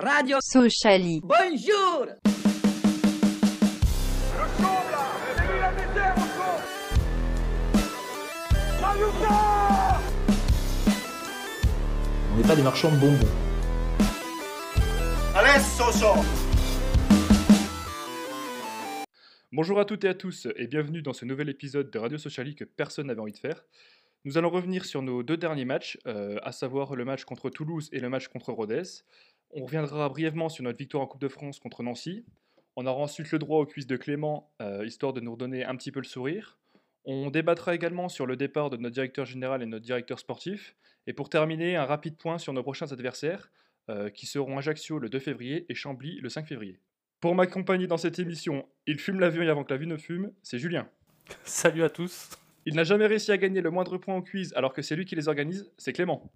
Radio Sociali. Bonjour On n'est pas des marchands de bonbons. Bonjour à toutes et à tous et bienvenue dans ce nouvel épisode de Radio Sociali que personne n'avait envie de faire. Nous allons revenir sur nos deux derniers matchs, euh, à savoir le match contre Toulouse et le match contre Rodez. On reviendra brièvement sur notre victoire en Coupe de France contre Nancy. On aura ensuite le droit au quiz de Clément, euh, histoire de nous redonner un petit peu le sourire. On débattra également sur le départ de notre directeur général et notre directeur sportif. Et pour terminer, un rapide point sur nos prochains adversaires, euh, qui seront Ajaccio le 2 février et Chambly le 5 février. Pour m'accompagner dans cette émission, il fume l'avion et avant que la vue ne fume, c'est Julien. Salut à tous. Il n'a jamais réussi à gagner le moindre point au quiz alors que c'est lui qui les organise, c'est Clément.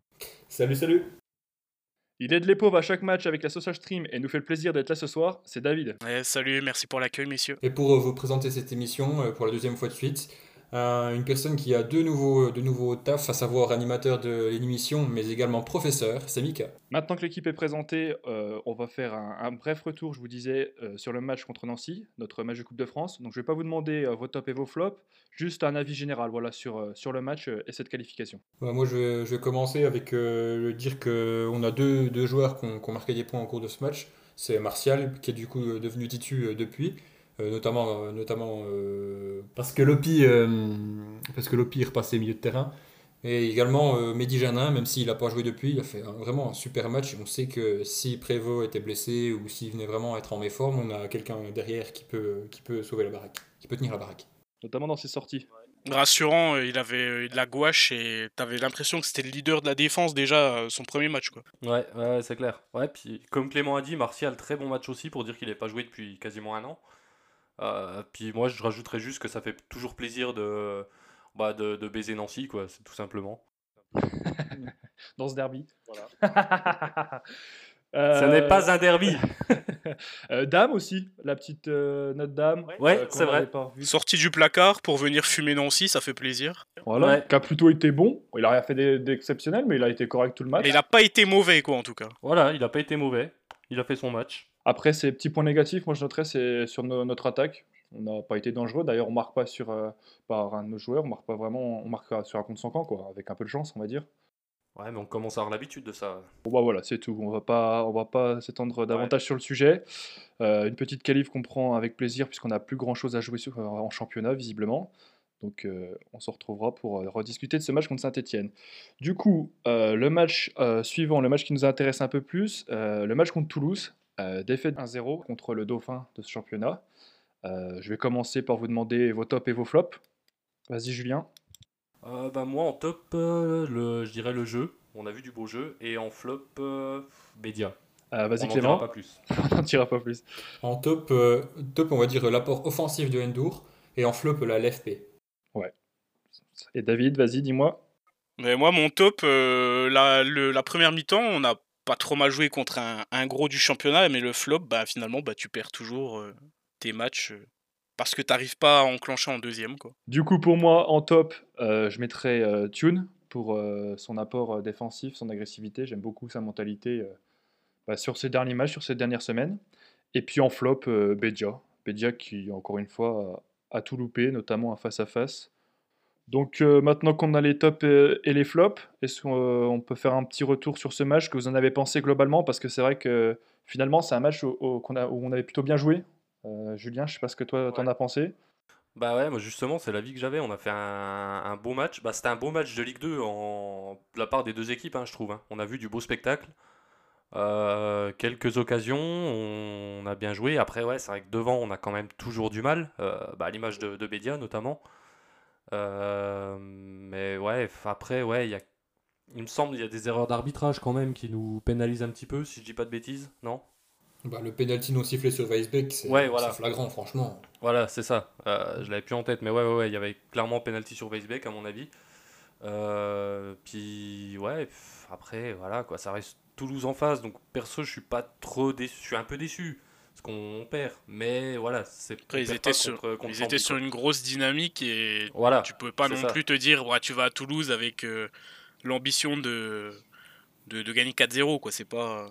Salut, salut. Il aide les pauvres à chaque match avec la Social Stream et nous fait le plaisir d'être là ce soir, c'est David. Ouais, salut, merci pour l'accueil, messieurs. Et pour euh, vous présenter cette émission euh, pour la deuxième fois de suite, euh, une personne qui a deux nouveaux, de nouveaux tafs, à savoir animateur de l'émission, mais également professeur, c'est Mika. Maintenant que l'équipe est présentée, euh, on va faire un, un bref retour, je vous disais, euh, sur le match contre Nancy, notre match de Coupe de France. Donc je ne vais pas vous demander vos tops et vos flops, juste un avis général voilà, sur, sur le match et cette qualification. Ouais, moi, je vais, je vais commencer avec le dire qu'on a deux, deux joueurs qui ont, qui ont marqué des points au cours de ce match. C'est Martial, qui est du coup devenu titu depuis, notamment, euh, notamment euh, parce que Lopi, euh, parce que Lopi est repassé milieu de terrain. Et également euh, Mehdi Janin, même s'il n'a pas joué depuis, il a fait un- vraiment un super match. Et on sait que si Prévost était blessé ou s'il venait vraiment être en méforme, on a quelqu'un derrière qui peut, qui peut sauver la baraque, qui peut tenir la baraque. Notamment dans ses sorties. Rassurant, euh, il avait euh, de la gouache et t'avais l'impression que c'était le leader de la défense déjà euh, son premier match. Quoi. Ouais, ouais, c'est clair. Ouais, puis comme Clément a dit, Martial, très bon match aussi pour dire qu'il n'est pas joué depuis quasiment un an. Euh, puis moi, je rajouterais juste que ça fait toujours plaisir de, bah, de, de baiser Nancy, quoi, c'est tout simplement. dans ce derby. Ce Euh, n'est pas un derby. euh, dame aussi, la petite euh, note dame. Ouais, euh, c'est vrai. Sorti du placard pour venir fumer Nancy, ça fait plaisir. Voilà, Ouais. qui a plutôt été bon. Il a rien fait d'e- d'exceptionnel, mais il a été correct tout le match. Mais il a pas été mauvais, quoi, en tout cas. Voilà, il n'a pas été mauvais. Il a fait son match. Après, ces petits points négatifs, moi je noterais, c'est sur no- notre attaque. On n'a pas été dangereux. D'ailleurs, on marque pas sur, euh, par un de nos joueurs, on marque pas vraiment, on marque sur un contre son camp, quoi, avec un peu de chance, on va dire. Ouais, mais on commence à avoir l'habitude de ça. Bon, bah voilà, c'est tout. On va pas, on va pas s'étendre davantage sur le sujet. Euh, une petite qualif qu'on prend avec plaisir, puisqu'on n'a plus grand chose à jouer sur- en championnat, visiblement. Donc, euh, on se retrouvera pour euh, rediscuter de ce match contre Saint-Etienne. Du coup, euh, le match euh, suivant, le match qui nous intéresse un peu plus, euh, le match contre Toulouse, euh, défaite 1-0 contre le dauphin de ce championnat. Euh, je vais commencer par vous demander vos tops et vos flops. Vas-y, Julien. Euh, bah, moi, en top, euh, le, je dirais le jeu. On a vu du beau jeu. Et en flop, euh, Bédia. Euh, On Vas-y, Clément. pas plus. on n'en dira pas plus. En top, euh, top on va dire l'apport offensif de Endur, et en flop la LFP. Et David, vas-y, dis-moi. Mais moi, mon top, euh, la, le- la première mi-temps, on n'a pas trop mal joué contre un, gros du championnat, mais le flop, bah, finalement, bah, tu perds toujours euh, tes matchs euh, parce que t'arrives pas à enclencher en deuxième. Du coup, pour moi, en top, euh, je mettrais Tune pour son apport défensif, son agressivité. J'aime beaucoup sa mentalité bah, sur ces derniers matchs, sur ces dernières semaines. Et puis en flop, Bedia. Bedia qui, encore une fois, a, a tout loupé, notamment un face-à-face. Donc euh, maintenant qu'on a les tops et, et les flops, est-ce qu'on euh, on peut faire un petit retour sur ce match que vous en avez pensé globalement? Parce que c'est vrai que finalement, c'est un match a- où on avait plutôt bien joué. Euh, Julien, je sais pas ce que toi t'en as pensé. Bah ouais, moi justement, c'est l'avis que j'avais. On a fait un, un beau match. Bah, c'était un beau match de Ligue 2 en, de la part des deux équipes, hein, je trouve. hein. On a vu du beau spectacle. Euh, quelques occasions, on a bien joué. Après, ouais, c'est vrai que devant, on a quand même toujours du mal. Euh, bah, à l'image de, de Bédia notamment. Euh, mais ouais, après, ouais, il y a, il me semble il y a des erreurs d'arbitrage quand même qui nous pénalisent un petit peu, si je dis pas de bêtises, non? Bah, le penalty non sifflé sur Weisbeck, c'est Ouais, voilà. c'est flagrant, franchement. Voilà, c'est ça. Euh, je l'avais plus en tête, mais ouais, ouais, ouais, il y avait clairement penalty sur Weisbeck à mon avis. Euh, puis ouais, après voilà quoi, ça reste Toulouse en face, donc perso je suis pas trop déçu, je suis un peu déçu parce qu'on perd, mais voilà, c'est on Après, ils étaient, sur, contre- contre ils étaient sur une grosse dynamique et Voilà, tu pouvais pas non ça. plus te dire ouais, tu vas à Toulouse avec euh, l'ambition de, de, de gagner 4-0. quoi. C'est pas,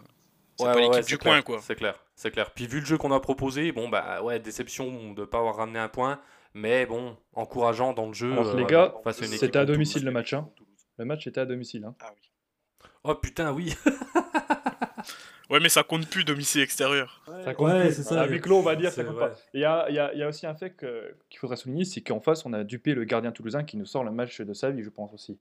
C'est Ouais, pas ouais, l'équipe ouais, du c'est coin, clair, quoi. C'est clair, c'est clair. Puis vu le jeu qu'on a proposé, bon bah ouais, déception de ne pas avoir ramené un point, mais bon, encourageant dans le jeu. Alors, euh, les gars, face à une équipe c'était à domicile le match. Hein. Le match était à domicile. Hein. Ah oui. Oh putain, oui. Ouais, mais ça compte plus domicile extérieur. Ça compte Ouais, plus. c'est ça. À huis clos, on va dire, ça compte vrai. pas. Il y a, il y a- il y a aussi un fait que- qu'il faudrait souligner, c'est qu'en face, on a dupé le gardien toulousain qui nous sort le match de sa vie, je pense aussi.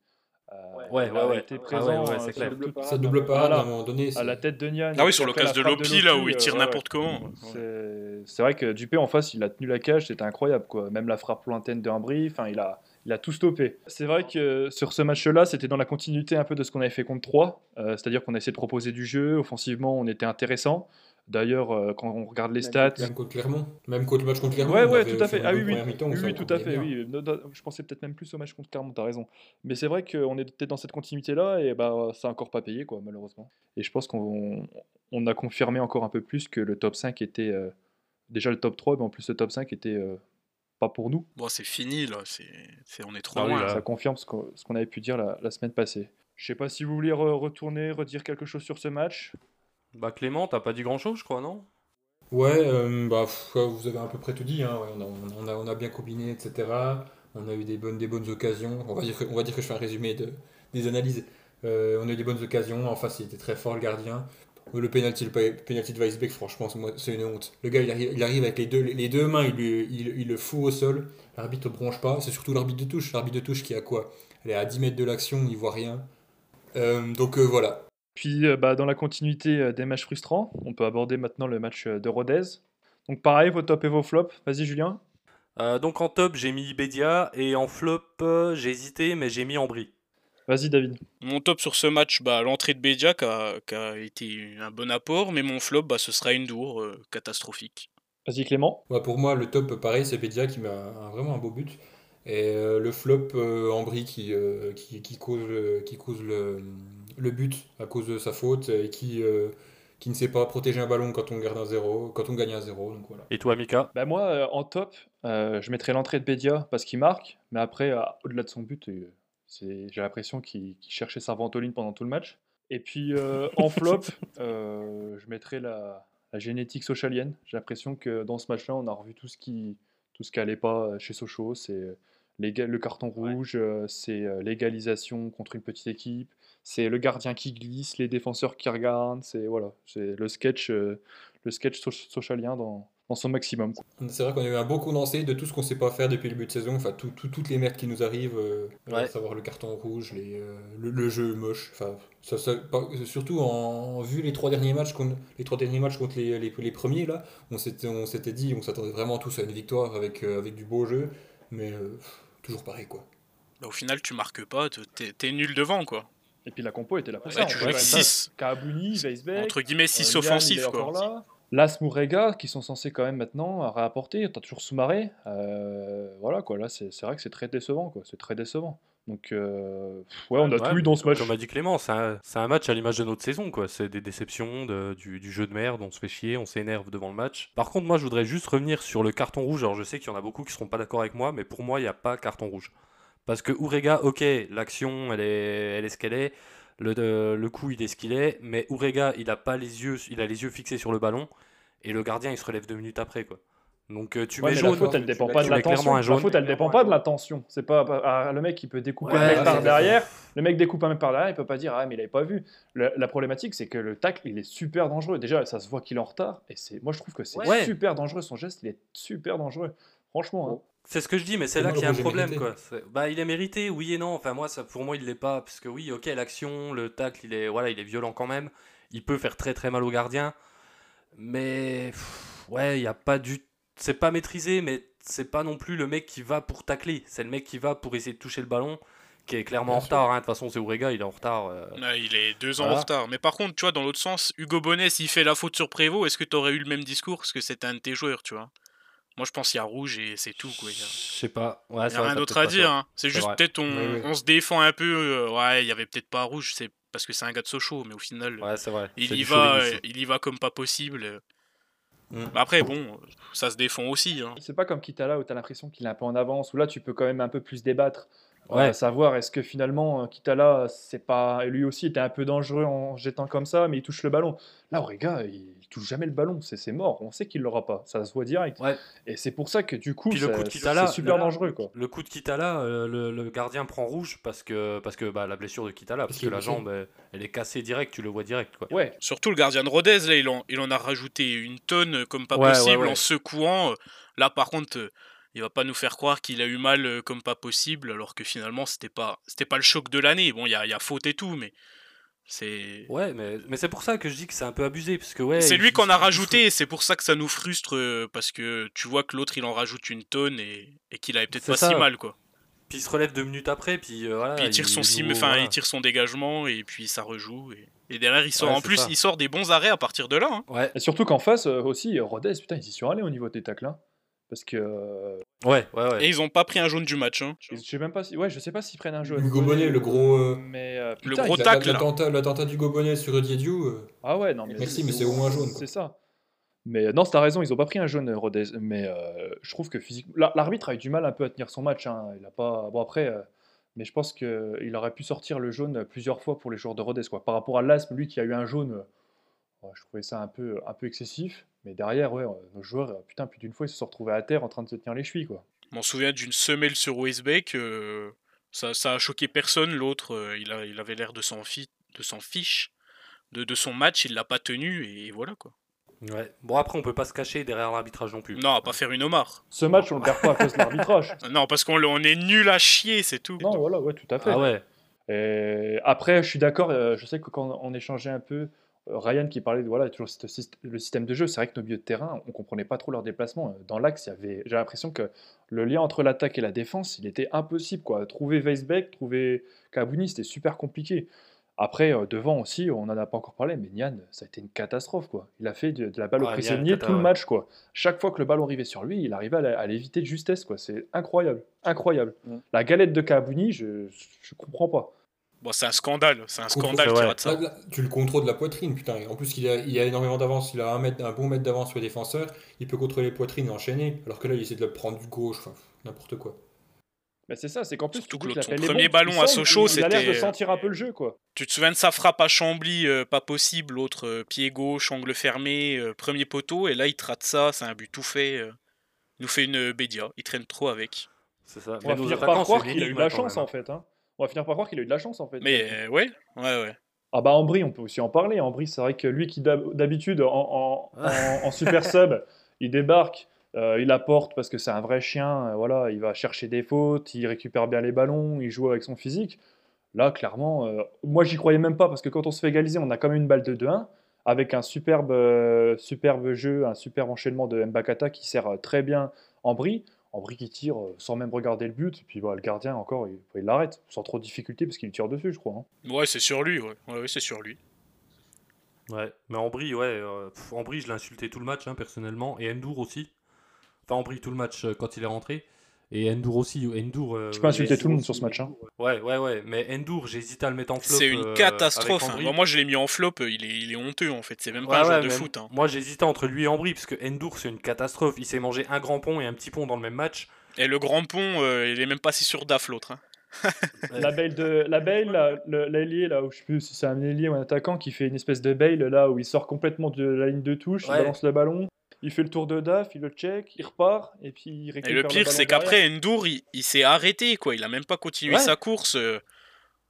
Euh, Ouais, ouais, ouais. été Ah ouais, ouais, euh, clair. le double Ça double parade Voilà. à un moment donné. à la tête de Nian. Ah oui, sur l'occasion de Lopi, là, où il tire euh, ouais, n'importe comment. C'est c'est vrai que Dupé en face, il a tenu la cage, c'était incroyable. Quoi. Même la frappe lointaine de Ambry, enfin, il a, il a tout stoppé. C'est vrai que sur ce match-là, c'était dans la continuité un peu de ce qu'on avait fait contre 3. euh, C'est-à-dire qu'on a essayé de proposer du jeu, offensivement, on était intéressant. D'ailleurs, euh, quand on regarde les stats. Même contre Clermont. Même contre le match contre Clermont. Ouais, ouais, tout à fait Ah oui, oui, oui, oui, tout à fait. Oui. Je pensais peut-être même plus au match contre Clermont, t'as raison. Mais c'est vrai qu'on était dans cette continuité-là et bah, ça n'a encore pas payé, quoi, malheureusement. Et je pense qu'on on a confirmé encore un peu plus que le top 5 était. euh, déjà le top 3, mais en plus le top 5 était pas pour nous. Bon, c'est fini, là. C'est, c'est- on est trop Ah loin. là. Ça confirme ce qu'on ce qu'on avait pu dire la, la semaine passée. Je sais pas si vous voulez re- retourner, redire quelque chose sur ce match. Bah Clément, t'as pas dit grand chose, je crois, non? Ouais, euh, bah, pff, vous avez à peu près tout dit. hein, on, a, on, a, on a bien combiné, etc. On a eu des bonnes, des bonnes occasions. On va dire que, on va dire que je fais un résumé de, des analyses. Euh, on a eu des bonnes occasions. En face, il était très fort, le gardien. Le penalty, le penalty de Weisbeck, franchement, c'est moi- c'est une honte. Le gars, il arrive, il arrive avec les deux, les deux mains, il, lui- il, il le fout au sol. L'arbitre ne bronche pas. C'est surtout l'arbitre de touche. L'arbitre de touche qui a quoi? Elle est à 10 mètres de l'action, il voit rien. Euh, donc euh, voilà. Puis euh, bah, dans la continuité euh, des matchs frustrants, on peut aborder maintenant le match euh, de Rodez. Donc pareil, vos tops et vos flops. Vas-y Julien. Euh, Donc en top, j'ai mis Bedia, et en flop, euh, j'ai hésité, mais j'ai mis Ambry. Vas-y David. Mon top sur ce match, bah, l'entrée de Bédia qui a, qui a été un bon apport, mais mon flop, bah, ce sera une dour euh, catastrophique. Vas-y Clément. Ouais, pour moi, le top, pareil, c'est Bedia qui met un- un- vraiment un beau but. Et euh, le flop, euh, Ambry qui, euh, qui, qui cause, le- qui cause le, le but à cause de sa faute et qui, euh, qui ne sait pas protéger un ballon quand on, garde un zéro, quand on gagne un zéro. Donc voilà. Et toi, Mika? Bah moi, euh, en top, euh, je mettrais l'entrée de Bédia parce qu'il marque, mais après, euh, au-delà de son but, euh, j'ai l'impression qu'il cherchait sa ventoline pendant tout le match. Et puis euh, en flop, euh, je mettrais la, la génétique socialienne. J'ai l'impression que dans ce match-là, on a revu tout ce qui tout ce qui allait pas euh, chez Sochaux. C'est le carton rouge, c'est l'égalisation contre une petite équipe, c'est le gardien qui glisse, les défenseurs qui regardent. C'est voilà, c'est le sketch, le sketch so- socialien dans, dans son maximum. C'est vrai qu'on a eu un beau condensé de tout ce qu'on sait pas faire depuis le début de saison, enfin tout- tout- toutes les merdes qui nous arrivent, euh, Ouais. à savoir le carton rouge, les, euh, le, le jeu moche, enfin ça, ça- pas- surtout en vu les trois derniers matchs qu'on- les trois derniers matchs contre les, les, les premiers là, on s'était on s'était dit, on s'attendait vraiment tous à une victoire avec, euh, avec du beau jeu, mais euh, pff, toujours pareil quoi. Bah, au final, tu marques pas, t'es, t'es nul devant, quoi. Et puis la compo était là pour Ouais, ça. tu dire Kabouni, Weisbeck, Entre guillemets, 6 euh, Lian, il offensifs, quoi. Las Mourega, qui sont censés quand même maintenant réapporter. T'as toujours Soumaré. Euh, voilà, quoi. Là, c'est vrai que c'est très décevant, quoi. C'est très décevant. Donc, euh, ouais, on a Ouais, tout eu dans ce match. Comme a dit Clément, c'est un, match à l'image de notre saison, quoi. C'est des déceptions, de- du, du jeu de merde, on se fait chier, on s'énerve devant le match. Par contre, moi, je voudrais juste revenir sur le carton rouge. Alors, je sais qu'il y en a beaucoup qui seront pas d'accord avec moi, mais pour moi, il n'y a pas carton rouge. Parce que Urega, ok, l'action, elle est, elle est ce qu'elle est. Le, de- le coup, il est ce qu'il est. Mais Urega, il a pas les yeux, il a les yeux fixés sur le ballon. Et le gardien, il se relève deux minutes après, quoi. Donc, euh, tu Ouais, mets jaune. la faute, elle dépend pas de la clairement tension. un La faute, elle dépend pas de la tension. C'est pas ah, le mec qui peut découper Ouais, un mec ouais, par derrière. Le mec découpe un mec par derrière, il peut pas dire ah mais il avait pas vu. Le- la problématique, c'est que le tacle, il est super dangereux. Déjà, ça se voit qu'il est en retard. Et c'est, moi, je trouve que c'est Ouais. super dangereux. Son geste, il est super dangereux. Franchement. hein. C'est ce que je dis, mais c'est là qu'il y a un problème, mérité. quoi. Bah, il est mérité, oui et non. Enfin, moi, ça, pour moi, il l'est pas, parce que oui, ok, l'action, le tacle, il est, voilà, il est violent quand même. Il peut faire très très mal au gardien, mais pff, ouais, il y a pas du, c'est pas maîtrisé, mais c'est pas non plus le mec qui va pour tacler. C'est le mec qui va pour essayer de toucher le ballon, qui est clairement Bien en sûr. retard. hein. De toute façon, c'est Ourega, il est en retard. euh. Ouais, il est deux ans Voilà. en retard. Mais par contre, tu vois, dans l'autre sens, Hugo Bonnet, s'il fait la faute sur Prévost, est-ce que tu aurais eu le même discours? Parce que c'était un de tes joueurs, tu vois. Moi, je pense qu'il y a rouge et c'est tout. Quoi. Je sais pas. Ouais, il y c'est a vrai, rien t'as d'autre à dire. hein. C'est juste peut-être on, Oui, oui. on se défend un peu. euh, ouais, il y avait peut-être pas rouge, c'est parce que c'est un gars de Sochaux, mais au final, Ouais, vrai. il y va, euh, il y va comme pas possible. Mm. Après, bon, ça se défend aussi. hein. C'est pas comme Kitala où tu as l'impression qu'il est un peu en avance, où là tu peux quand même un peu plus débattre. Ouais. À savoir, est-ce que finalement, Kitala, c'est pas. Lui aussi était un peu dangereux en jetant comme ça, mais il touche le ballon. Là, Orega, il touche jamais le ballon, c'est mort. On sait qu'il l'aura pas. Ça se voit direct. Et c'est pour ça que du coup, c'est super dangereux. Quoi. Le coup de Kitala, euh, le, gardien prend rouge parce que, parce que bah, la blessure de Kitala, parce, que la jambe, elle, est cassée direct, tu le vois direct. Quoi. Ouais. Surtout le gardien de Rodez, là, il en, il en a rajouté une tonne comme pas possible en secouant. Là, par contre il va pas nous faire croire qu'il a eu mal euh, comme pas possible, alors que finalement c'était pas c'était pas le choc de l'année. Bon, il y a, y a, faute et tout, mais c'est. Ouais, mais, mais c'est pour ça que je dis que c'est un peu abusé, parce que ouais. C'est lui qu'on a rajouté, et c'est pour ça que ça nous frustre, euh, parce que tu vois que l'autre il en rajoute une tonne et, et qu'il avait peut-être pas si mal, quoi. Puis il se relève deux minutes après, puis euh, voilà. il tire son enfin, il tire son dégagement et puis ça rejoue. Et, et derrière, il sort. en plus, il sort des bons arrêts à partir de là. Hein. Ouais. Et surtout qu'en face aussi, Rodez, putain, il s'y surallé au niveau des tacles. Hein. Parce que. Euh, ouais, ouais, ouais. Et ils ont pas pris un jaune du match. Hein. Je sais même pas si. Ouais, je sais pas s'ils prennent un jaune. Hugo Bonnet, le gros. Euh, mais, euh, le gros tacle. L'attentat d'Hugo Bonnet sur Diediou. Ah ouais, non, mais. Merci, mais c'est au moins jaune. C'est ça. Mais non, t'as raison, ils ont pas pris un jaune, Rodez. Mais je trouve que physiquement. L'arbitre a eu du mal un peu à tenir son match. Hein. Il a pas. Bon, après. Mais je pense qu'il aurait pu sortir le jaune plusieurs fois pour les joueurs de Rodez. Quoi. Par rapport à l'ASM, lui qui a eu un jaune, je trouvais ça un peu, un peu excessif. Mais derrière, ouais, nos joueurs, euh, putain, plus d'une fois, ils se sont retrouvés à terre en train de se tenir les chevilles, quoi. Je m'en souviens d'une semelle sur Westbeck, euh, ça, ça a choqué personne. L'autre, euh, il, a, il avait l'air de s'en fiche de, de son match, il l'a pas tenu, et voilà, quoi. Ouais. Bon, après, on peut pas se cacher derrière l'arbitrage non plus. Non, pas faire une Omar. Ce match, on le perd pas à cause de l'arbitrage. non, parce qu'on on est nul à chier, c'est tout. Non, voilà, ouais, tout à fait. Ah ouais. Et après, je suis d'accord, je sais que quand on échangeait un peu, euh, Ryan qui parlait de voilà, toujours le système de jeu, c'est vrai que nos milieux de terrain, on comprenait pas trop leur déplacement. Euh, dans l'axe, il y avait, j'ai l'impression que le lien entre l'attaque et la défense, il était impossible. Quoi. Trouver Weisbeck, trouver Kabouni, c'était super compliqué. Après, euh, devant aussi, on n'en a pas encore parlé, mais Nian, ça a été une catastrophe. Quoi. Il a fait de, la balle au prisonnier tout le match. Quoi. Chaque fois que le ballon arrivait sur lui, il arrivait à l'éviter de justesse. Quoi. C'est incroyable. Incroyable. Mm. La galette de Kabouni, je ne comprends pas. Bon, c'est un scandale, c'est un scandale qui rate ça. tu le contrôles de la poitrine, putain. En plus, il a, il a énormément d'avance, il a un, mètre, un bon mètre d'avance sur les défenseurs, il peut contrôler les poitrines et enchaîner, alors que là, il essaie de le prendre du gauche, enfin, n'importe quoi. Bah c'est ça, c'est qu'en plus, Surtout que son premier ballon à Sochaux, c'était. Il a l'air de sentir un peu le jeu, quoi. Tu te souviens de sa frappe à Chambly, euh, pas possible, l'autre euh, pied gauche, angle fermé, euh, premier poteau, et là, il trate ça, c'est un but tout fait. il nous fait une bédia, il traîne trop avec. C'est ça. On va finir par croire qu'il a eu de la chance, en fait. Hein. On va finir par croire qu'il a eu de la chance en fait. Mais euh, ouais, ouais, ouais. Ah bah Ambry, on peut aussi en parler. Ambry, c'est vrai que lui qui d'habitude en, super sub, il débarque, euh, il apporte parce que c'est un vrai chien. Euh, voilà, il va chercher des fautes, il récupère bien les ballons, il joue avec son physique. Là, clairement, moi j'y croyais même pas parce que quand on se fait égaliser, on a quand même une balle de 2-1 avec un superbe, superbe jeu, un superbe enchaînement de Mbakata qui sert très bien Ambry. Ambry qui tire euh, sans même regarder le but, et puis le gardien encore, il l'arrête sans trop de difficulté parce qu'il tire dessus, je crois. Hein. Ouais, c'est sur lui, ouais, ouais, c'est sur lui. Ouais, mais Ambry, ouais, euh, je l'ai insulté tout le match, hein, personnellement, et Endur aussi. Enfin, Ambry tout le match euh, quand il est rentré. Et Endur aussi. Endur, euh, je peux insulter tout le monde sur ce match. Hein. Ouais, ouais, ouais. Mais Endur, j'hésite à le mettre en flop. C'est une euh, catastrophe. Hein. moi, je l'ai mis en flop. Il est, il est honteux, en fait. C'est même pas un joueur de foot. Hein. Moi, j'hésitais entre lui et Ambry, parce que Endur, c'est une catastrophe. Il s'est mangé un grand pont et un petit pont dans le même match. Et le grand pont, euh, il est même pas si sûr d'AF, l'autre. la bail de la l'ailier là où je sais plus si c'est un ailier ou un attaquant qui fait une espèce de bail là où il sort complètement de la ligne de touche, il balance le ballon, il fait le tour de DAF, il le check, il repart, et puis il récupère. Et le pire, c'est qu'après, Endur, il, s'est arrêté, quoi. Il a même pas continué sa course. Euh,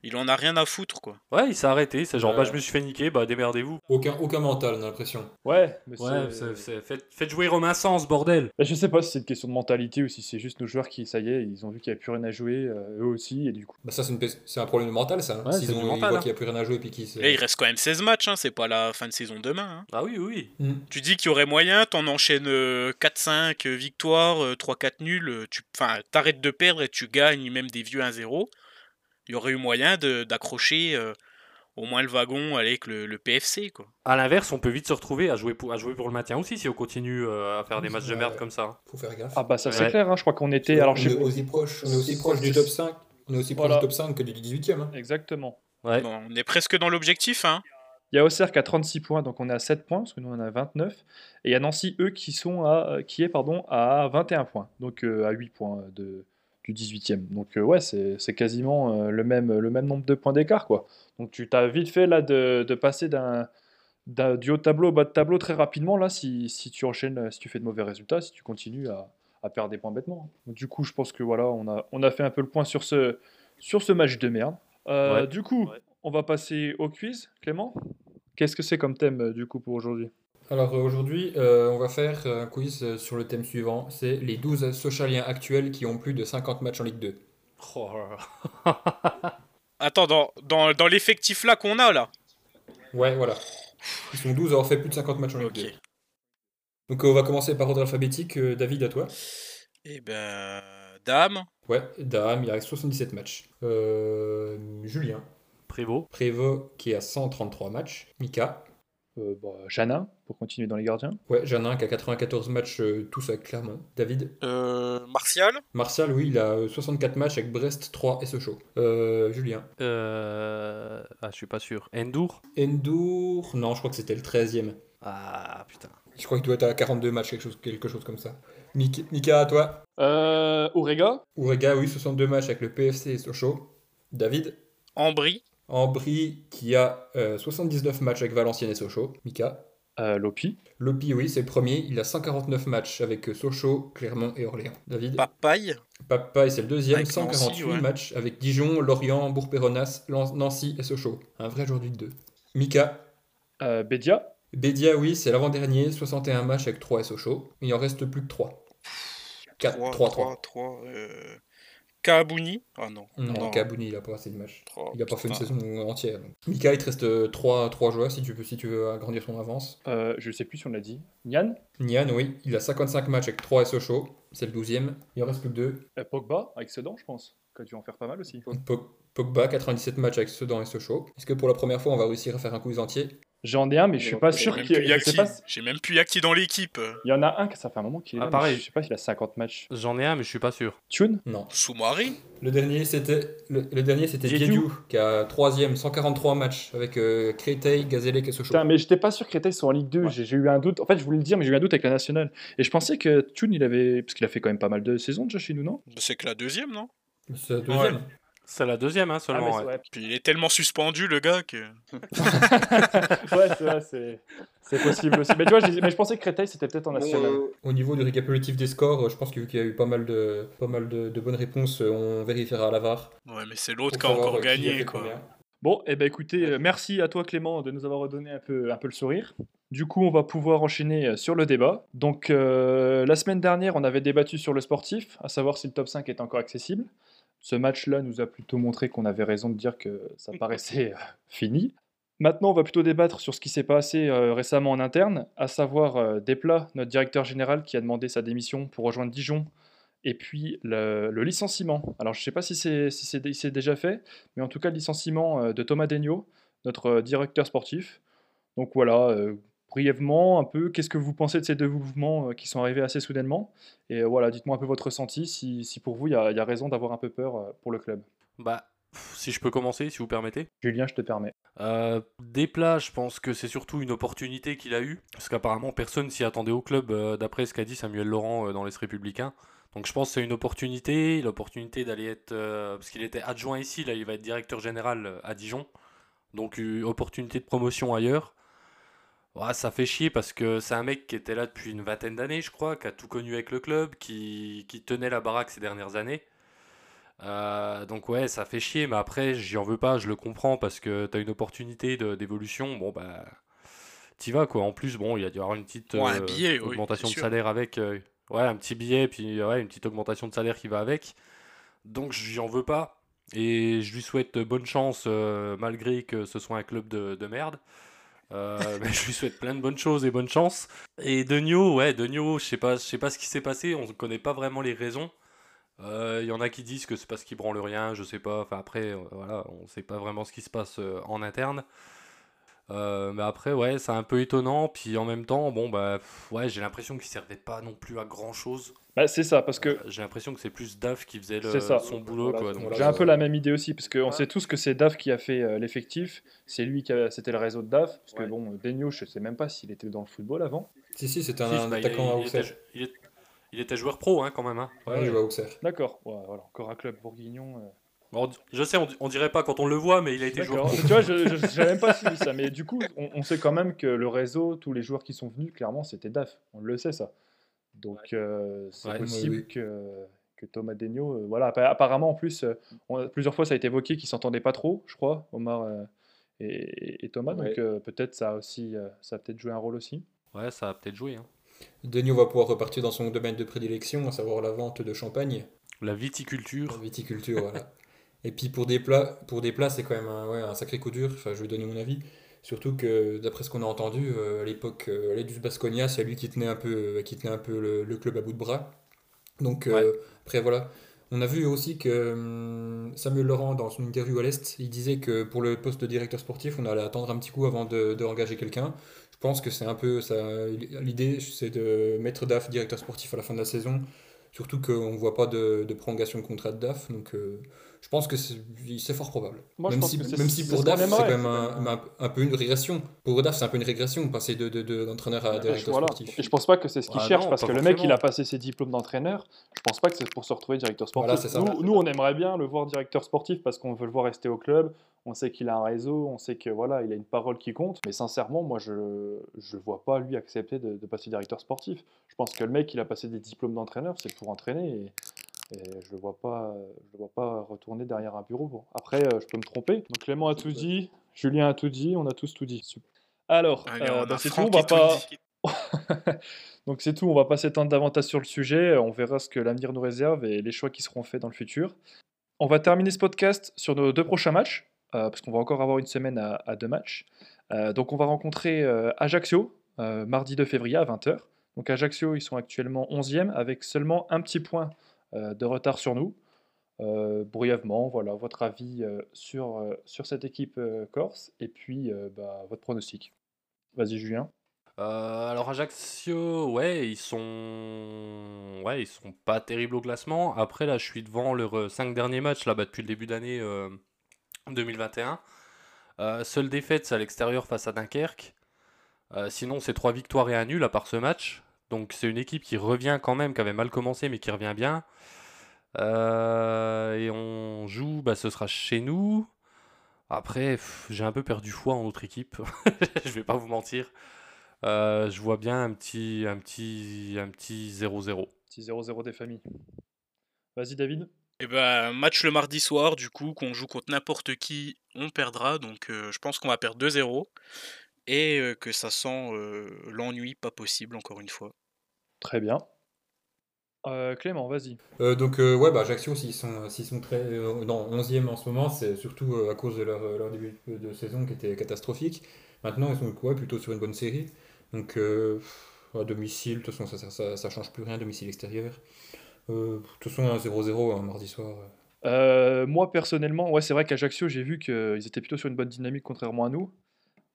il en a rien à foutre, quoi. Ouais, il s'est arrêté. C'est genre, bah, je me suis fait niquer, bah, démerdez-vous. Aucun, aucun mental, on a l'impression. Ouais, mais ouais, faites, jouer Romain Sens, bordel. Bah, je sais pas si c'est une question de mentalité ou si c'est juste nos joueurs qui, ça y est, ils ont vu qu'il n'y a plus rien à jouer, euh, eux aussi, et du coup. Bah, ça, c'est un problème de mental, ça. Hein. S'ils ont mental, hein. qu'il n'y a plus rien à jouer, puis qu'ils. il reste quand même 16 matchs, hein, c'est pas la fin de saison demain. Hein. Ah oui, oui. Mm. Tu dis qu'il y aurait moyen, t'en enchaînes 4-5 euh, victoires, 3-4 euh, nuls, tu t'arrêtes de perdre et tu gagnes même des vieux 1-0 il y aurait eu moyen d'accrocher euh, au moins le wagon avec le, PFC. Quoi. À l'inverse, on peut vite se retrouver à jouer pour, à jouer pour le maintien aussi si on continue euh, à faire des matchs de merde comme ça. Faut faire gaffe. Ah bah ça c'est clair, hein, je crois qu'on était... Alors, on, est aussi proche, on est aussi proche du top 5. On est aussi proche du top 5 que du 18ème. Hein. Exactement. on est presque dans l'objectif. Hein. Il y a Auxerre qui a 36 points, donc on est à 7 points, parce que nous on a 29. Et il y a Nancy, eux, qui, sont à, qui est pardon, à 21 points, donc euh, à 8 points de, du 18e. Donc euh, ouais, c'est c'est quasiment euh, le, même, le même nombre de points d'écart. quoi. Donc tu t'as vite fait là de, de passer d'un d'un- du haut de tableau au bas de tableau très rapidement là si, si tu enchaînes, si tu fais de mauvais résultats, si tu continues à, à perdre des points bêtement. Donc, du coup, je pense que voilà, on a, on a fait un peu le point sur ce, sur ce match de merde. Euh, Ouais. Du coup, Ouais. on va passer au quiz, Clément. Qu'est-ce que c'est comme thème euh, du coup pour aujourd'hui? Alors euh, aujourd'hui, euh, on va faire un quiz euh, sur le thème suivant, c'est les 12 socialiens actuels qui ont plus de 50 matchs en Ligue 2. Oh là là. Attends, dans, dans, dans l'effectif là qu'on a là. Ouais, voilà. Ils sont 12 à avoir fait plus de 50 matchs en Ligue Ok. 2. Donc euh, on va commencer par ordre alphabétique. Euh, David, à toi. Eh ben, dame. Ouais, Dame, il reste 77 matchs. Euh, Julien. Prévost. Prévost qui a 133 matchs. Mika. Euh, bah, Janin, pour continuer dans les gardiens. Ouais, Janin qui a 94 matchs, euh, tous avec Clermont. David. Euh, Martial. Martial, oui, il a euh, 64 matchs avec Brest, 3 et Sochaux. Euh, Julien. Euh... Ah, je suis pas sûr. Endur Endour. Non, je crois que c'était le 13e. Ah, putain. Je crois qu'il doit être à 42 matchs, quelque chose, quelque chose comme ça. Mik- Mika, à toi. Euh, Orega Ourega, oui, 62 matchs avec le PFC et Sochaux. David. Ambry. Ambry qui a euh, 79 matchs avec Valenciennes et Sochaux. Mika. euh, Lopi. Lopi, oui, c'est le premier. Il a 149 matchs avec euh, Sochaux, Clermont et Orléans. David. Papaye. Papaye, c'est le deuxième. Avec 148 Nancy, ouais. matchs avec Dijon, Lorient, Bourg-Péronas, Nancy et Sochaux. Un vrai joueur du 2. Mika. Euh, Bédia. Bédia, oui, c'est l'avant-dernier. 61 matchs avec 3 et Sochaux. Il en reste plus que 3. 4, 3, 3. 3, 3. Euh... Kabouni. Ah non. Non, Non. Kabouni, il a pas assez de matchs. Trois, Il a pas fait une saison entière. donc. Mika, il te reste 3, joueurs si tu, veux, si tu veux agrandir ton avance. Euh, je sais plus si on l'a dit. Nian? Nian, oui, il a 55 matchs avec 3 et Sochaux. C'est le 12e. Il en reste plus que 2. Euh, Pogba, avec Sedan, je pense. Qui a dû en faire pas mal aussi. Pogba, 97 matchs avec Sedan et Sochaux. Est-ce que pour la première fois, on va réussir à faire un quiz entier? J'en ai un, mais je suis pas sûr qu'il pas si- J'ai même plus Yaki dans l'équipe. Il y en a un que ça fait un moment qu'il est Ah, là, pareil. je sais pas s'il a 50 matchs. J'en ai un, mais je suis pas sûr. Tune Non. Soumari. Le dernier, c'était le, le dernier, c'était Diédiou. Diédiou, qui a 3e, 143 matchs avec euh, Créteil, Gazélec et Sochaux. Putain, mais j'étais pas sûr que Créteil soit en Ligue 2. Ouais. J'ai eu un doute. En fait, je voulais le dire, mais j'ai eu un doute avec la nationale. Et je pensais que Tune, il avait. Parce qu'il a fait quand même pas mal de saisons déjà chez nous, non? C'est que la deuxième, non? C'est le deuxième. C'est la deuxième, hein, Ah, seulement. c'est ouais. Puis il est tellement suspendu, le gars, que. ouais, c'est vrai, c'est- possible aussi. Mais tu vois, je, mais je pensais que Créteil, c'était peut-être en national. Au niveau du récapitulatif des scores, euh, je pense que vu qu'il y a eu pas mal de, pas mal de, de bonnes réponses, euh, on vérifiera à la VAR. Ouais, mais c'est l'autre qui a encore euh, qui a gagné, quoi. combien. Bon, eh ben écoutez, euh, merci à toi Clément de nous avoir redonné un peu, un peu le sourire. Du coup, on va pouvoir enchaîner euh, sur le débat. Donc, euh, la semaine dernière, on avait débattu sur le sportif, à savoir si le top 5 est encore accessible. Ce match-là nous a plutôt montré qu'on avait raison de dire que ça paraissait euh, fini. Maintenant, on va plutôt débattre sur ce qui s'est passé euh, récemment en interne, à savoir euh, Desplat, notre directeur général, qui a demandé sa démission pour rejoindre Dijon, et puis le, le licenciement. Alors, je ne sais pas si c'est si si déjà fait, mais en tout cas, le licenciement euh, de Thomas Degnaud, notre directeur sportif. Donc voilà, brièvement, un peu, qu'est-ce que vous pensez de ces deux mouvements euh, qui sont arrivés assez soudainement? Et euh, voilà, dites-moi un peu votre ressenti, si, si pour vous, il y, a il y a raison d'avoir un peu peur euh, pour le club. Bah, si je peux commencer, si vous permettez. Julien, je te permets. Euh, Desplat, je pense que c'est surtout une opportunité qu'il a eue, parce qu'apparemment personne s'y attendait au club, euh, d'après ce qu'a dit Samuel Laurent euh, dans les Républicains. Donc je pense que c'est une opportunité, l'opportunité d'aller être, parce qu'il était adjoint ici, là il va être directeur général à Dijon, donc une opportunité de promotion ailleurs. Ouais, ça fait chier parce que c'est un mec qui était là depuis une vingtaine d'années, je crois, qui a tout connu avec le club, qui, qui tenait la baraque ces dernières années. Euh, donc ouais, ça fait chier, mais après, j'y en veux pas, je le comprends, parce que t'as une opportunité d'évolution, bon bah, t'y vas quoi. En plus, bon, il y a dû y avoir une petite Ouais, un euh, billet, augmentation de salaire avec, euh, ouais, un petit billet, puis ouais, une petite augmentation de salaire qui va avec. Donc j'y en veux pas, et je lui souhaite bonne chance, malgré que ce soit un club de, de merde. Euh, je lui souhaite plein de bonnes choses et bonne chance. Et Denio, ouais, Denio, je sais pas, je sais pas ce qui s'est passé, on ne connaît pas vraiment les raisons. Il y en a qui disent que c'est parce qu'il branle rien, je sais pas. Enfin après, euh, voilà, on sait pas vraiment ce qui se passe euh, en interne. Euh, mais après, ouais, c'est un peu étonnant. Puis en même temps, bon, bah, pff, ouais, j'ai l'impression qu'il servait pas non plus à grand chose. Bah, c'est ça, parce que J'ai l'impression que c'est plus Daf qui faisait le- C'est ça. son boulot, Voilà, quoi. donc, voilà. j'ai un peu la même idée aussi, parce qu'on Ouais. sait tous que c'est DAF qui a fait euh, l'effectif, c'est lui qui a, c'était le réseau de DAF, parce que Ouais. bon, Degnaud, je sais même pas s'il était dans le football avant. Si, si, c'était Si, un bah, il- attaquant à il, Auxerre. il est- Il était joueur pro hein, quand même. Hein. Ouais, il joue à Auxerre. D'accord, Ouais, voilà, encore un club bourguignon. euh. Bon, je sais, on, on dirait pas quand on le voit, mais il a été joueur. Tu vois, je j'avais même pas suivi ça. Mais du coup, on, on sait quand même que le réseau, tous les joueurs qui sont venus, clairement, c'était DAF. On le sait, ça. Donc, euh, c'est Ouais, possible oui. Que, que Thomas Degnaud. euh, voilà, appa- apparemment, en plus, euh, on- plusieurs fois, ça a été évoqué qu'ils s'entendaient pas trop, je crois, Omar euh, et, et Thomas. Donc, Ouais. euh, peut-être ça a aussi, euh, ça a peut-être joué un rôle aussi. Ouais, ça a peut-être joué. hein. Denis va pouvoir repartir dans son domaine de prédilection, à savoir la vente de champagne. La viticulture. La viticulture, voilà. Et puis pour des plats, pour des plats, c'est quand même un, ouais, un sacré coup dur. Enfin, je vais donner mon avis. Surtout que d'après ce qu'on a entendu, euh, à l'époque, euh, du Basconia, c'est lui qui tenait un peu, euh, qui tenait un peu le, le club à bout de bras. Donc euh, Ouais. après voilà. On a vu aussi que hum, Samuel Laurent, dans son interview à l'Est, il disait que pour le poste de directeur sportif, on allait attendre un petit coup avant de, de engager quelqu'un. Je pense que c'est un peu ça. L'idée, c'est de mettre DAF directeur sportif à la fin de la saison. Surtout qu'on ne voit pas de, de prolongation de contrat de DAF. Donc euh, je pense que c'est fort probable. Moi, je même pense si, même si pour DAF, c'est quand même un, peu une régression. Pour DAF, c'est un peu une régression, passer de, de, de- d'entraîneur à directeur Voilà. sportif. Et je pense pas que c'est ce qu'il Ah cherche non, parce que le mec, il a passé ses diplômes d'entraîneur. Je pense pas que c'est pour se retrouver directeur sportif. Voilà, c'est ça. nous, nous, on aimerait bien le voir directeur sportif parce qu'on veut le voir rester au club. On sait qu'il a un réseau, on sait que voilà, il a une parole qui compte. Mais sincèrement, moi, je je vois pas lui accepter de, de passer directeur sportif. Je pense que le mec, il a passé des diplômes d'entraîneur, c'est pour entraîner. Et, et je le vois pas, je le vois pas retourner derrière un bureau. Bon, après, euh, je peux me tromper. Donc Clément a tout dit, Julien a tout dit, on a tous tout dit. Alors, euh, bah, c'est tout. On va pas. Donc c'est tout, on va pas s'étendre davantage sur le sujet, on verra ce que l'avenir nous réserve et les choix qui seront faits dans le futur. On va terminer ce podcast sur nos deux prochains matchs, euh, parce qu'on va encore avoir une semaine à, à deux matchs. Euh, donc on va rencontrer euh, Ajaccio, mardi 2 février à 20h. Donc Ajaccio, ils sont actuellement 11e avec seulement un petit point euh, de retard sur nous. Euh, brièvement, voilà, votre avis euh, sur, sur cette équipe corse et puis bah, votre pronostic. Vas-y Julien. Alors Ajaccio, ouais, ils sont, ouais, ils sont pas terribles au classement. Après là, je suis devant leurs 5 derniers matchs là, bah, depuis le début d'année euh, 2021. Euh, seule défaite, c'est à l'extérieur face à Dunkerque. Euh, sinon, c'est trois victoires et un nul à part ce match. Donc c'est une équipe qui revient quand même, qui avait mal commencé, mais qui revient bien. Euh, et on joue, bah, ce sera chez nous. Après, j'ai un peu perdu foi en notre équipe. je vais pas vous mentir. Euh, je vois bien un petit, un petit, un petit 0-0. Petit 0-0 des familles. Vas-y David. Eh ben, match le mardi soir, du coup, qu'on joue contre n'importe qui, on perdra. Donc, euh, je pense qu'on va perdre 2-0. Et euh, que ça sent euh, l'ennui pas possible, encore une fois. Très bien. Euh, Clément, vas-y. Euh, donc, euh, ouais, bah, Ajaccio, s'ils sont, s'ils sont très, euh, non, 11e en ce moment, c'est surtout euh, à cause de leur, leur début de saison qui était catastrophique. Maintenant, ils sont ouais, plutôt sur une bonne série. Donc, euh, à domicile, de toute façon, ça, ça, ça, ça change plus rien, domicile extérieur. Euh, de toute façon, un 0-0 un mardi soir. euh. Euh, moi personnellement, ouais, c'est vrai qu'Ajaccio, j'ai vu qu'ils étaient plutôt sur une bonne dynamique contrairement à nous.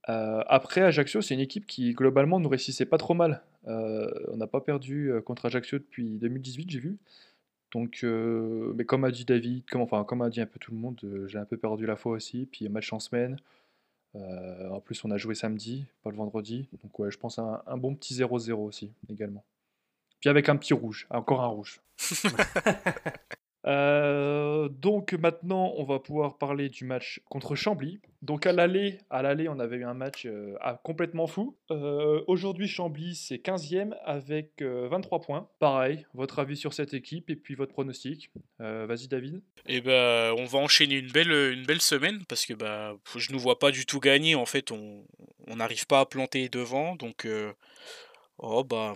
Euh, après, Ajaccio, c'est une équipe qui globalement nous réussissait pas trop mal. Euh, on n'a pas perdu euh, contre Ajaccio depuis 2018, j'ai vu. Donc, euh, mais comme a dit David, comme, enfin, comme a dit un peu tout le monde, euh, j'ai un peu perdu la foi aussi. Puis match en semaine. Euh, en plus, on a joué samedi, pas le vendredi. Donc, ouais, je pense à un, un bon petit 0-0 aussi, également. Puis avec un petit rouge, encore un rouge. Euh, donc maintenant, on va pouvoir parler du match contre Chambly. Donc à l'aller, à l'aller, on avait eu un match euh, ah, complètement fou. Euh, Aujourd'hui, Chambly, c'est 15e avec euh, 23 points. Pareil, votre avis sur cette équipe et puis votre pronostic. Vas-y David. Et ben, on va enchaîner une belle, une belle semaine parce que bah, je ne vois pas du tout gagner. En fait, on n'arrive pas à planter devant. Donc, oh bah,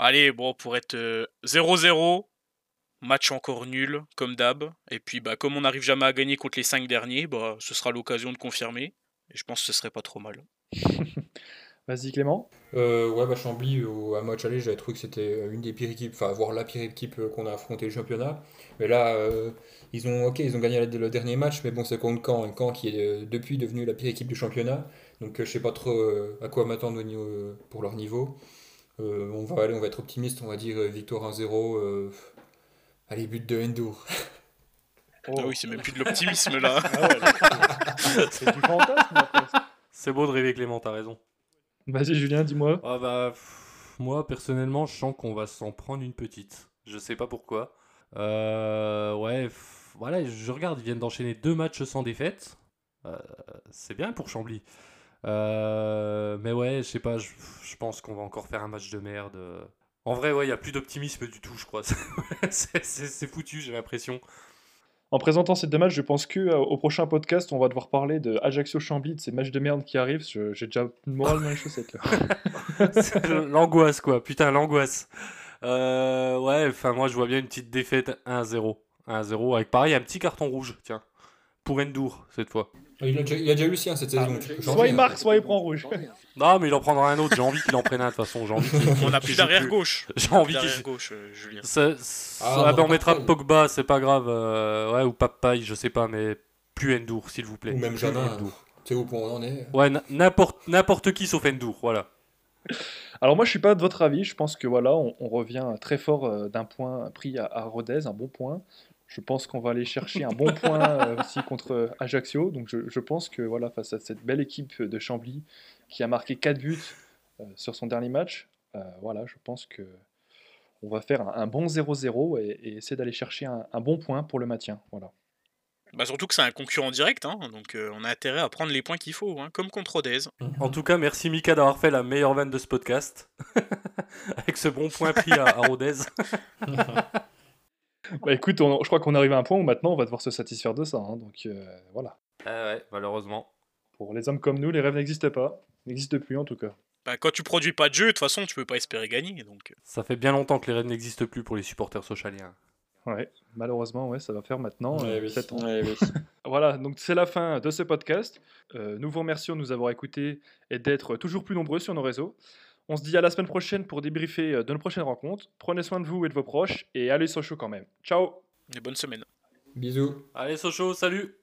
allez, bon, pour être euh, 0-0, match encore nul, comme d'hab. Et puis, bah, comme on n'arrive jamais à gagner contre les 5 derniers, bah, ce sera l'occasion de confirmer. Et je pense que ce serait pas trop mal. Vas-y Clément. Euh, ouais, bah, Chambly, au, à match aller, j'avais trouvé que c'était une des pires équipes, enfin, voire la pire équipe euh, qu'on a affronté le championnat. Mais là, euh, ils ont, ok, ils ont gagné le, dernier match, mais bon, c'est contre Caen, et Caen qui est euh, depuis devenu la pire équipe du championnat. Donc, euh, je sais pas trop euh, à quoi m'attendre euh, pour leur niveau. Euh, on va aller, on va être optimiste, on va dire euh, victoire 1-0. Allez, but de Endur. Oh. Ah oui, c'est même plus de l'optimisme là. Ah ouais, c'est- du fantasme. C'est beau de rêver Clément, t'as raison. Vas-y Julien, dis-moi. Ah bah, pff, moi, personnellement, je sens qu'on va s'en prendre une petite. Je sais pas pourquoi. Euh, ouais, voilà, je regarde, ils viennent d'enchaîner deux matchs sans défaite. Euh, c'est bien pour Chambly. Euh, mais ouais, je sais pas, je, je pense qu'on va encore faire un match de merde. En vrai, ouais, il n'y a plus d'optimisme du tout, je crois. c'est foutu, j'ai l'impression. En présentant ces deux matchs, je pense que euh, au prochain podcast, on va devoir parler de Ajaccio Chambly, de ces matchs de merde qui arrivent. J'ai déjà une morale dans les chaussettes l'angoisse, quoi. Putain, l'angoisse. Euh, ouais, enfin, moi, je vois bien une petite défaite 1-0. 1-0, avec pareil, un petit carton rouge, tiens. Pour Endur, cette fois. Il a déjà, il a déjà eu le sien cette saison. peux changer, Soit il hein. marque, soit il prend rouge. Non, mais il en prendra un autre. J'ai envie qu'il en prenne un, de toute façon. J'ai envie On a plus d'arrière gauche. J'ai envie qu'il D'arrière gauche, euh, Julien. Ça- ça- Ah, ah, on mettra pas- Pogba, c'est pas grave. euh, ouais, ou Papaye, je sais pas, mais plus Endur, s'il vous plaît. Ou même Jadin. Endur. Tu sais où on en est Ouais, n'importe n'importe qui sauf Endur, voilà. Alors moi, je suis pas de votre avis. Je pense que voilà, on, on revient très fort euh, d'un point pris à, à Rodez, un bon point. Je pense qu'on va aller chercher un bon point euh, aussi contre Ajaccio. Donc je, je pense que voilà, face à cette belle équipe de Chambly qui a marqué 4 buts euh, sur son dernier match, euh, voilà, je pense que on va faire un, un bon 0-0 et, et essayer d'aller chercher un, un bon point pour le maintien. Voilà. Bah, surtout que c'est un concurrent direct, hein, donc euh, on a intérêt à prendre les points qu'il faut, hein, comme contre Rodez. En tout cas, merci Mika d'avoir fait la meilleure vanne de ce podcast. Avec ce bon point pris à, à Rodez. Bah écoute, on- je crois qu'on arrive à un point où maintenant on va devoir se satisfaire de ça. hein. donc euh, voilà. Ah ouais, malheureusement. Pour les hommes comme nous, les rêves n'existent pas. N'existent plus en tout cas. Bah, quand tu produis pas de jeu, de toute façon, tu peux pas espérer gagner. Donc, euh. Ça fait bien longtemps que les rêves n'existent plus pour les supporters socialiens. Ouais, malheureusement, ouais, ça va faire maintenant Ouais, euh, oui. sept ans. Ouais, oui. Voilà, donc c'est la fin de ce podcast. Euh, nous vous remercions de nous avoir écoutés et d'être toujours plus nombreux sur nos réseaux. On se dit à la semaine prochaine pour débriefer euh, de nos prochaines rencontres. Prenez soin de vous et de vos proches et allez sur chaud quand même. Ciao et bonne semaine. Bisous. Allez, Sochaux, salut